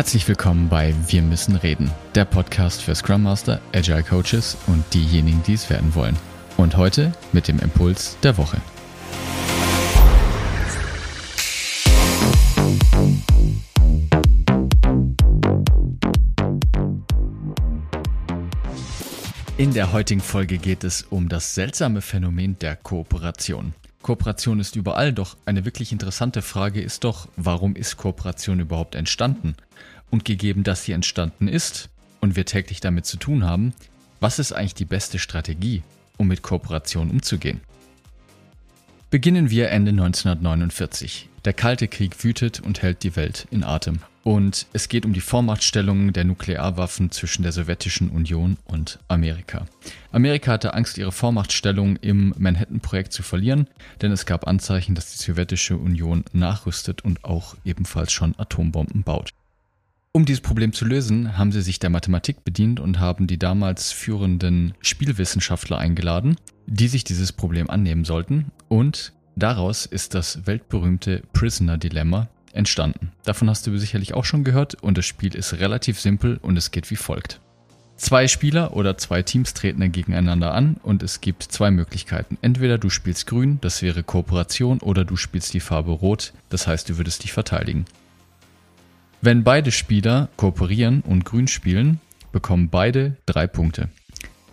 Herzlich willkommen bei Wir müssen reden, der Podcast für Scrum Master, Agile Coaches und diejenigen, die es werden wollen. Und heute mit dem Impuls der Woche. In der heutigen Folge geht es um das seltsame Phänomen der Kooperation. Kooperation ist überall, doch eine wirklich interessante Frage ist doch, warum ist Kooperation überhaupt entstanden? Und gegeben, dass sie entstanden ist und wir täglich damit zu tun haben, was ist eigentlich die beste Strategie, um mit Kooperation umzugehen? Beginnen wir Ende 1949. Der Kalte Krieg wütet und hält die Welt in Atem. Und es geht um die Vormachtstellungen der Nuklearwaffen zwischen der Sowjetischen Union und Amerika. Amerika hatte Angst, ihre Vormachtstellung im Manhattan-Projekt zu verlieren, denn es gab Anzeichen, dass die Sowjetische Union nachrüstet und auch ebenfalls schon Atombomben baut. Um dieses Problem zu lösen, haben sie sich der Mathematik bedient und haben die damals führenden Spielwissenschaftler eingeladen, die sich dieses Problem annehmen sollten. Und daraus ist das weltberühmte Prisoner-Dilemma entstanden. Davon hast du sicherlich auch schon gehört und das Spiel ist relativ simpel und es geht wie folgt. Zwei Spieler oder zwei Teams treten gegeneinander an und es gibt zwei Möglichkeiten. Entweder du spielst grün, das wäre Kooperation, oder du spielst die Farbe rot, das heißt du würdest dich verteidigen. Wenn beide Spieler kooperieren und grün spielen, bekommen beide drei Punkte.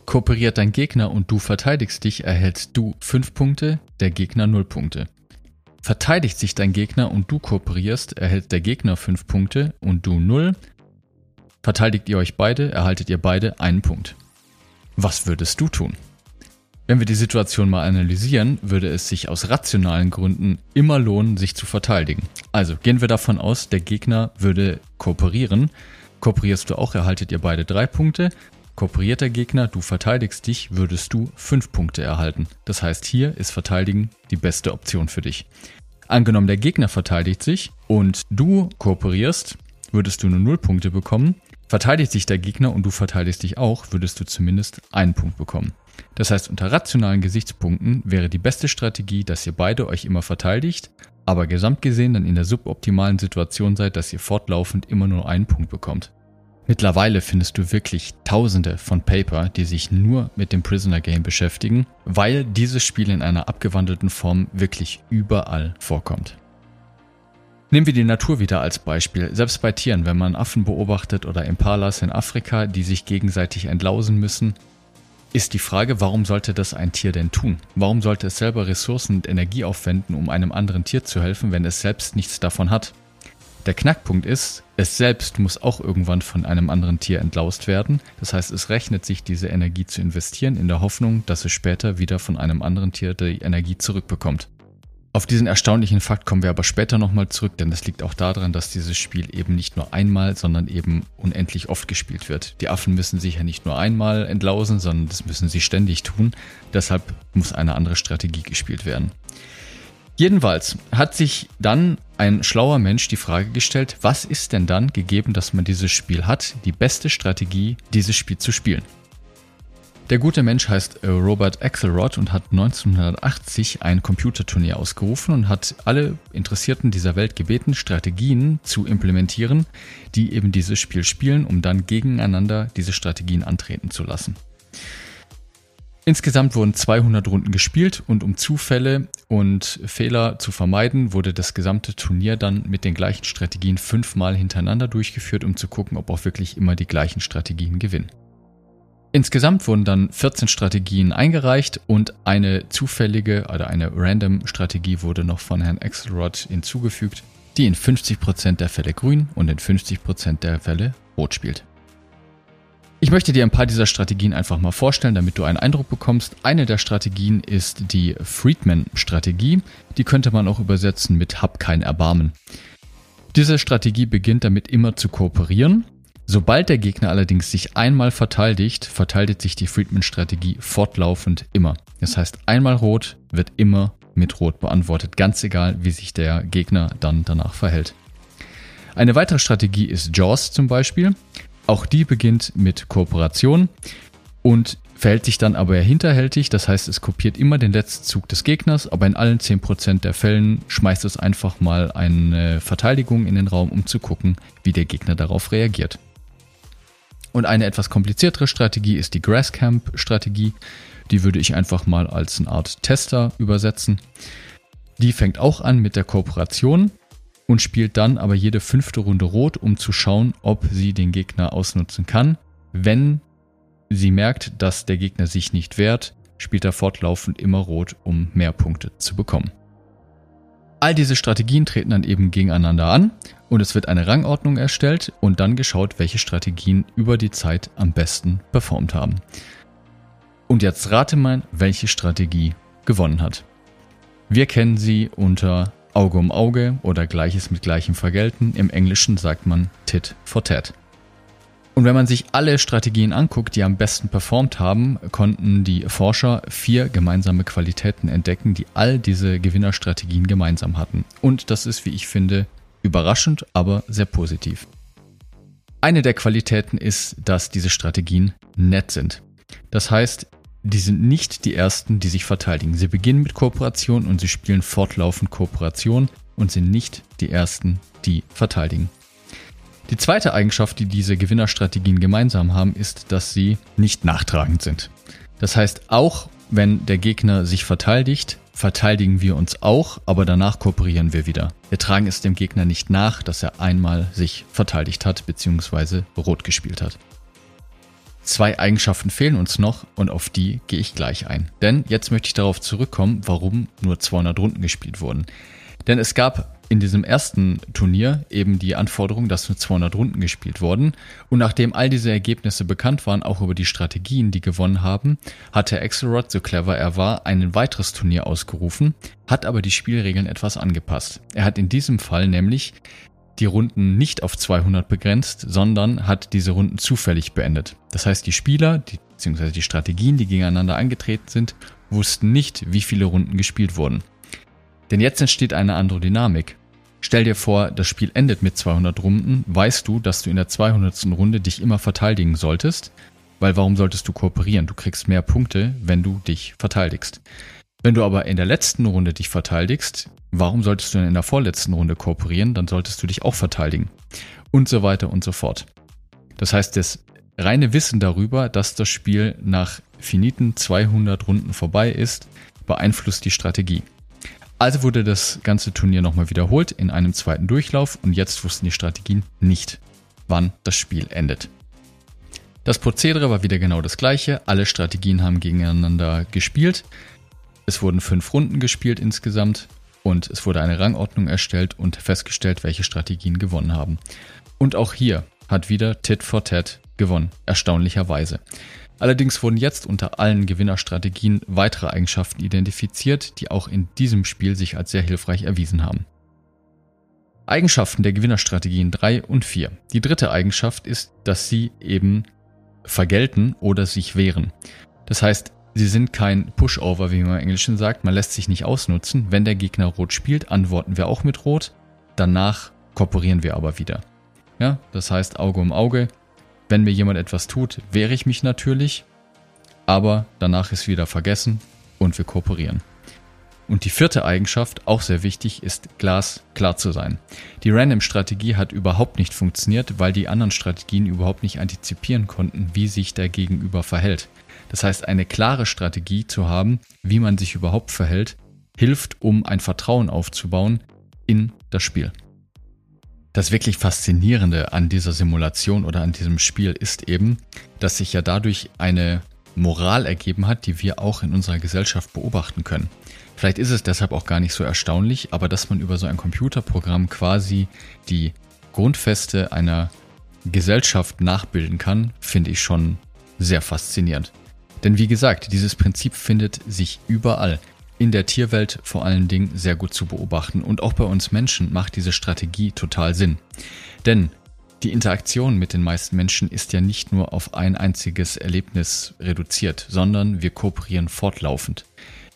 Kooperiert dein Gegner und du verteidigst dich, erhältst du fünf Punkte, der Gegner null Punkte. Verteidigt sich dein Gegner und du kooperierst, erhält der Gegner 5 Punkte und du 0. Verteidigt ihr euch beide, erhaltet ihr beide einen Punkt. Was würdest du tun? Wenn wir die Situation mal analysieren, würde es sich aus rationalen Gründen immer lohnen, sich zu verteidigen. Also gehen wir davon aus, der Gegner würde kooperieren. Kooperierst du auch, erhaltet ihr beide drei Punkte. Kooperiert der Gegner, du verteidigst dich, würdest du fünf Punkte erhalten. Das heißt, hier ist Verteidigen die beste Option für dich. Angenommen, der Gegner verteidigt sich und du kooperierst, würdest du nur 0 Punkte bekommen. Verteidigt sich der Gegner und du verteidigst dich auch, würdest du zumindest einen Punkt bekommen. Das heißt, unter rationalen Gesichtspunkten wäre die beste Strategie, dass ihr beide euch immer verteidigt, aber gesamt gesehen dann in der suboptimalen Situation seid, dass ihr fortlaufend immer nur einen Punkt bekommt. Mittlerweile findest du wirklich tausende von Paper, die sich nur mit dem Prisoner Game beschäftigen, weil dieses Spiel in einer abgewandelten Form wirklich überall vorkommt. Nehmen wir die Natur wieder als Beispiel. Selbst bei Tieren, wenn man Affen beobachtet oder Impalas in Afrika, die sich gegenseitig entlausen müssen, ist die Frage, warum sollte das ein Tier denn tun? Warum sollte es selber Ressourcen und Energie aufwenden, um einem anderen Tier zu helfen, wenn es selbst nichts davon hat? Der Knackpunkt ist, es selbst muss auch irgendwann von einem anderen Tier entlaust werden. Das heißt, es rechnet sich, diese Energie zu investieren, in der Hoffnung, dass es später wieder von einem anderen Tier die Energie zurückbekommt. Auf diesen erstaunlichen Fakt kommen wir aber später nochmal zurück, denn das liegt auch daran, dass dieses Spiel eben nicht nur einmal, sondern eben unendlich oft gespielt wird. Die Affen müssen sich ja nicht nur einmal entlausen, sondern das müssen sie ständig tun. Deshalb muss eine andere Strategie gespielt werden. Jedenfalls hat sich dann ein schlauer Mensch die Frage gestellt, was ist denn dann, gegeben, dass man dieses Spiel hat, die beste Strategie, dieses Spiel zu spielen? Der gute Mensch heißt äh, Robert Axelrod und hat 1980 ein Computerturnier ausgerufen und hat alle Interessierten dieser Welt gebeten, Strategien zu implementieren, die eben dieses Spiel spielen, um dann gegeneinander diese Strategien antreten zu lassen. Insgesamt wurden 200 Runden gespielt und um Zufälle und Fehler zu vermeiden, wurde das gesamte Turnier dann mit den gleichen Strategien fünfmal hintereinander durchgeführt, um zu gucken, ob auch wirklich immer die gleichen Strategien gewinnen. Insgesamt wurden dann 14 Strategien eingereicht und eine zufällige oder eine random Strategie wurde noch von Herrn Axelrod hinzugefügt, die in 50% der Fälle grün und in 50% der Fälle rot spielt. Ich möchte dir ein paar dieser Strategien einfach mal vorstellen, damit du einen Eindruck bekommst. Eine der Strategien ist die Friedman-Strategie. Die könnte man auch übersetzen mit Hab kein Erbarmen. Diese Strategie beginnt damit immer zu kooperieren. Sobald der Gegner allerdings sich einmal verteidigt, verteidigt sich die Friedman-Strategie fortlaufend immer. Das heißt, einmal rot wird immer mit rot beantwortet, ganz egal, wie sich der Gegner dann danach verhält. Eine weitere Strategie ist Jaws zum Beispiel. Auch die beginnt mit Kooperation und verhält sich dann aber hinterhältig, das heißt, es kopiert immer den letzten Zug des Gegners, aber in allen 10% der Fällen schmeißt es einfach mal eine Verteidigung in den Raum, um zu gucken, wie der Gegner darauf reagiert. Und eine etwas kompliziertere Strategie ist die Grasscamp-Strategie. Die würde ich einfach mal als eine Art Tester übersetzen. Die fängt auch an mit der Kooperation und spielt dann aber jede fünfte Runde rot, um zu schauen, ob sie den Gegner ausnutzen kann. Wenn sie merkt, dass der Gegner sich nicht wehrt, spielt er fortlaufend immer rot, um mehr Punkte zu bekommen. All diese Strategien treten dann eben gegeneinander an und es wird eine Rangordnung erstellt und dann geschaut, welche Strategien über die Zeit am besten performt haben. Und jetzt rate mal, welche Strategie gewonnen hat. Wir kennen sie unter Auge um Auge oder Gleiches mit Gleichem vergelten. Im Englischen sagt man Tit for Tat. Und wenn man sich alle Strategien anguckt, die am besten performt haben, konnten die Forscher vier gemeinsame Qualitäten entdecken, die all diese Gewinnerstrategien gemeinsam hatten. Und das ist, wie ich finde, überraschend, aber sehr positiv. Eine der Qualitäten ist, dass diese Strategien nett sind. Das heißt, die sind nicht die ersten, die sich verteidigen. Sie beginnen mit Kooperation und sie spielen fortlaufend Kooperation und sind nicht die ersten, die verteidigen. Die zweite Eigenschaft, die diese Gewinnerstrategien gemeinsam haben, ist, dass sie nicht nachtragend sind. Das heißt, auch wenn der Gegner sich verteidigt, verteidigen wir uns auch, aber danach kooperieren wir wieder. Wir tragen es dem Gegner nicht nach, dass er einmal sich verteidigt hat bzw. rot gespielt hat. Zwei Eigenschaften fehlen uns noch und auf die gehe ich gleich ein. Denn jetzt möchte ich darauf zurückkommen, warum nur 200 Runden gespielt wurden. Denn es gab in diesem ersten Turnier eben die Anforderung, dass nur 200 Runden gespielt wurden. Und nachdem all diese Ergebnisse bekannt waren, auch über die Strategien, die gewonnen haben, hat Herr Axelrod, so clever er war, ein weiteres Turnier ausgerufen, hat aber die Spielregeln etwas angepasst. Er hat in diesem Fall nämlich die Runden nicht auf 200 begrenzt, sondern hat diese Runden zufällig beendet. Das heißt, die Spieler, die, beziehungsweise die Strategien, die gegeneinander angetreten sind, wussten nicht, wie viele Runden gespielt wurden. Denn jetzt entsteht eine andere Dynamik. Stell dir vor, das Spiel endet mit 200 Runden, weißt du, dass du in der 200. Runde dich immer verteidigen solltest, weil warum solltest du kooperieren? Du kriegst mehr Punkte, wenn du dich verteidigst. Wenn du aber in der letzten Runde dich verteidigst, Warum solltest du denn in der vorletzten Runde kooperieren? Dann solltest du dich auch verteidigen. Und so weiter und so fort. Das heißt, das reine Wissen darüber, dass das Spiel nach finiten 200 Runden vorbei ist, beeinflusst die Strategie. Also wurde das ganze Turnier nochmal wiederholt in einem zweiten Durchlauf und jetzt wussten die Strategien nicht, wann das Spiel endet. Das Prozedere war wieder genau das gleiche. Alle Strategien haben gegeneinander gespielt. Es wurden fünf Runden gespielt insgesamt. Und es wurde eine Rangordnung erstellt und festgestellt, welche Strategien gewonnen haben. Und auch hier hat wieder Tit for Tat gewonnen, erstaunlicherweise. Allerdings wurden jetzt unter allen Gewinnerstrategien weitere Eigenschaften identifiziert, die auch in diesem Spiel sich als sehr hilfreich erwiesen haben. Eigenschaften der Gewinnerstrategien 3 und 4. Die dritte Eigenschaft ist, dass sie eben vergelten oder sich wehren. Das heißt, Sie sind kein Pushover, wie man im Englischen sagt. Man lässt sich nicht ausnutzen. Wenn der Gegner rot spielt, antworten wir auch mit rot. Danach kooperieren wir aber wieder. Ja, das heißt Auge um Auge. Wenn mir jemand etwas tut, wehre ich mich natürlich. Aber danach ist wieder vergessen und wir kooperieren. Und die vierte Eigenschaft, auch sehr wichtig, ist glasklar zu sein. Die Random-Strategie hat überhaupt nicht funktioniert, weil die anderen Strategien überhaupt nicht antizipieren konnten, wie sich der Gegenüber verhält. Das heißt, eine klare Strategie zu haben, wie man sich überhaupt verhält, hilft, um ein Vertrauen aufzubauen in das Spiel. Das wirklich Faszinierende an dieser Simulation oder an diesem Spiel ist eben, dass sich ja dadurch eine Moral ergeben hat, die wir auch in unserer Gesellschaft beobachten können. Vielleicht ist es deshalb auch gar nicht so erstaunlich, aber dass man über so ein Computerprogramm quasi die Grundfeste einer Gesellschaft nachbilden kann, finde ich schon sehr faszinierend. Denn wie gesagt, dieses Prinzip findet sich überall. In der Tierwelt vor allen Dingen sehr gut zu beobachten. Und auch bei uns Menschen macht diese Strategie total Sinn. Denn die Interaktion mit den meisten Menschen ist ja nicht nur auf ein einziges Erlebnis reduziert, sondern wir kooperieren fortlaufend.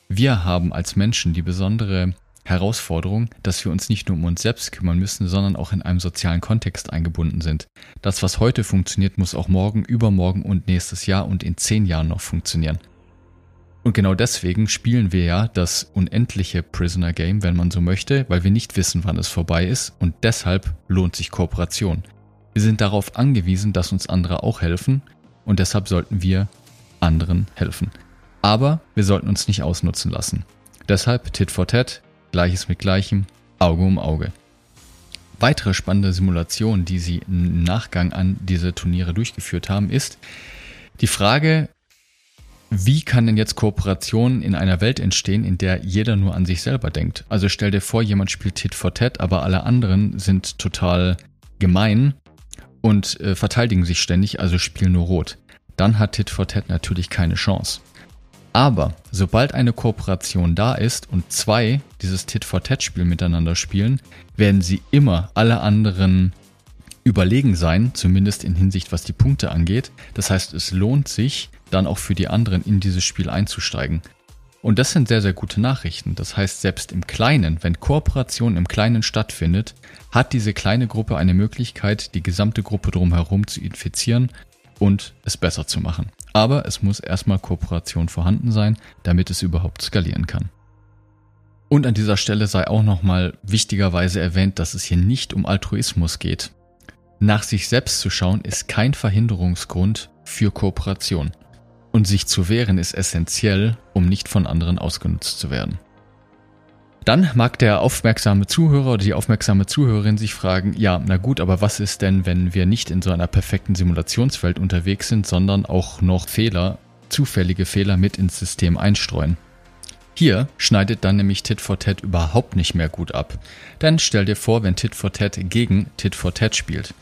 Wir haben als Menschen die besondere Herausforderung, dass wir uns nicht nur um uns selbst kümmern müssen, sondern auch in einem sozialen Kontext eingebunden sind. Das, was heute funktioniert, muss auch morgen, übermorgen und nächstes Jahr und in zehn Jahren noch funktionieren. Und genau deswegen spielen wir ja das unendliche Prisoner Game, wenn man so möchte, weil wir nicht wissen, wann es vorbei ist und deshalb lohnt sich Kooperation. Wir sind darauf angewiesen, dass uns andere auch helfen und deshalb sollten wir anderen helfen. Aber wir sollten uns nicht ausnutzen lassen. Deshalb Tit for Tat, Gleiches mit Gleichem, Auge um Auge. Weitere spannende Simulation, die sie im Nachgang an diese Turniere durchgeführt haben, ist die Frage, wie kann denn jetzt Kooperation in einer Welt entstehen, in der jeder nur an sich selber denkt? Also stell dir vor, jemand spielt Tit for Tat, aber alle anderen sind total gemein und äh, verteidigen sich ständig, also spielen nur rot. Dann hat Tit for Tat natürlich keine Chance. Aber sobald eine Kooperation da ist und zwei dieses Tit for Tat Spiel miteinander spielen, werden sie immer alle anderen überlegen sein, zumindest in Hinsicht, was die Punkte angeht. Das heißt, es lohnt sich, dann auch für die anderen in dieses Spiel einzusteigen. Und das sind sehr, sehr gute Nachrichten. Das heißt, selbst im Kleinen, wenn Kooperation im Kleinen stattfindet, hat diese kleine Gruppe eine Möglichkeit, die gesamte Gruppe drumherum zu infizieren und es besser zu machen. Aber es muss erstmal Kooperation vorhanden sein, damit es überhaupt skalieren kann. Und an dieser Stelle sei auch nochmal wichtigerweise erwähnt, dass es hier nicht um Altruismus geht. Nach sich selbst zu schauen ist kein Verhinderungsgrund für Kooperation. Und sich zu wehren ist essentiell, um nicht von anderen ausgenutzt zu werden. Dann mag der aufmerksame Zuhörer oder die aufmerksame Zuhörerin sich fragen, ja, na gut, aber was ist denn, wenn wir nicht in so einer perfekten Simulationswelt unterwegs sind, sondern auch noch Fehler, zufällige Fehler mit ins System einstreuen? Hier schneidet dann nämlich Tit for Tat überhaupt nicht mehr gut ab. Denn stell dir vor, wenn Tit for Tat gegen Tit for Tat spielt.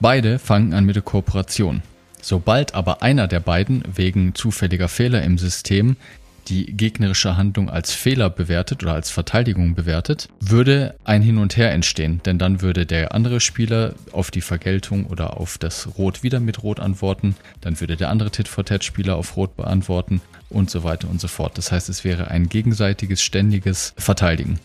Beide fangen an mit der Kooperation. Sobald aber einer der beiden wegen zufälliger Fehler im System die gegnerische Handlung als Fehler bewertet oder als Verteidigung bewertet, würde ein Hin und Her entstehen, denn dann würde der andere Spieler auf die Vergeltung oder auf das Rot wieder mit Rot antworten, dann würde der andere Tit-for-Tat-Spieler auf Rot beantworten und so weiter und so fort. Das heißt, es wäre ein gegenseitiges, ständiges Verteidigen.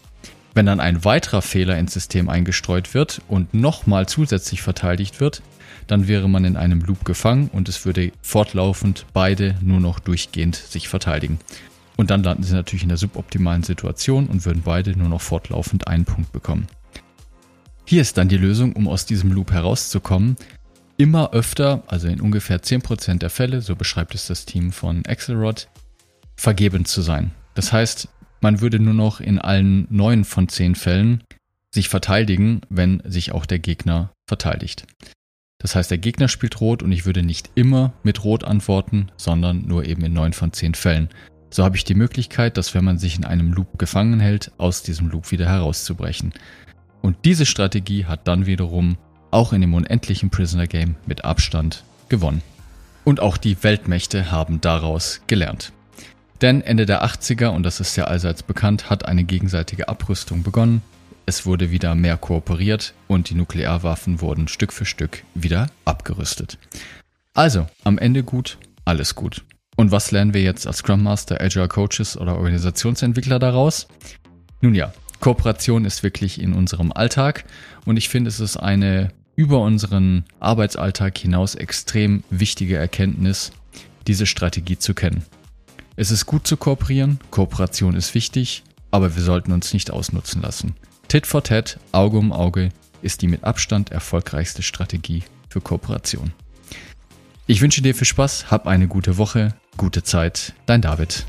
Wenn dann ein weiterer Fehler ins System eingestreut wird und nochmal zusätzlich verteidigt wird, dann wäre man in einem Loop gefangen und es würde fortlaufend beide nur noch durchgehend sich verteidigen. Und dann landen sie natürlich in der suboptimalen Situation und würden beide nur noch fortlaufend einen Punkt bekommen. Hier ist dann die Lösung, um aus diesem Loop herauszukommen, immer öfter, also in ungefähr 10% der Fälle, so beschreibt es das Team von Axelrod, vergebend zu sein. Das heißt, man würde nur noch in allen neun von zehn Fällen sich verteidigen, wenn sich auch der Gegner verteidigt. Das heißt, der Gegner spielt rot und ich würde nicht immer mit rot antworten, sondern nur eben in neun von zehn Fällen. So habe ich die Möglichkeit, dass wenn man sich in einem Loop gefangen hält, aus diesem Loop wieder herauszubrechen. Und diese Strategie hat dann wiederum auch in dem unendlichen Prisoner Game mit Abstand gewonnen. Und auch die Weltmächte haben daraus gelernt. Denn Ende der 80er, und das ist ja allseits bekannt, hat eine gegenseitige Abrüstung begonnen. Es wurde wieder mehr kooperiert und die Nuklearwaffen wurden Stück für Stück wieder abgerüstet. Also, am Ende gut, alles gut. Und was lernen wir jetzt als Scrum Master, Agile Coaches oder Organisationsentwickler daraus? Nun ja, Kooperation ist wirklich in unserem Alltag und ich finde, es ist eine über unseren Arbeitsalltag hinaus extrem wichtige Erkenntnis, diese Strategie zu kennen. Es ist gut zu kooperieren, Kooperation ist wichtig, aber wir sollten uns nicht ausnutzen lassen. Tit for Tat, Auge um Auge, ist die mit Abstand erfolgreichste Strategie für Kooperation. Ich wünsche dir viel Spaß, hab eine gute Woche, gute Zeit, dein David.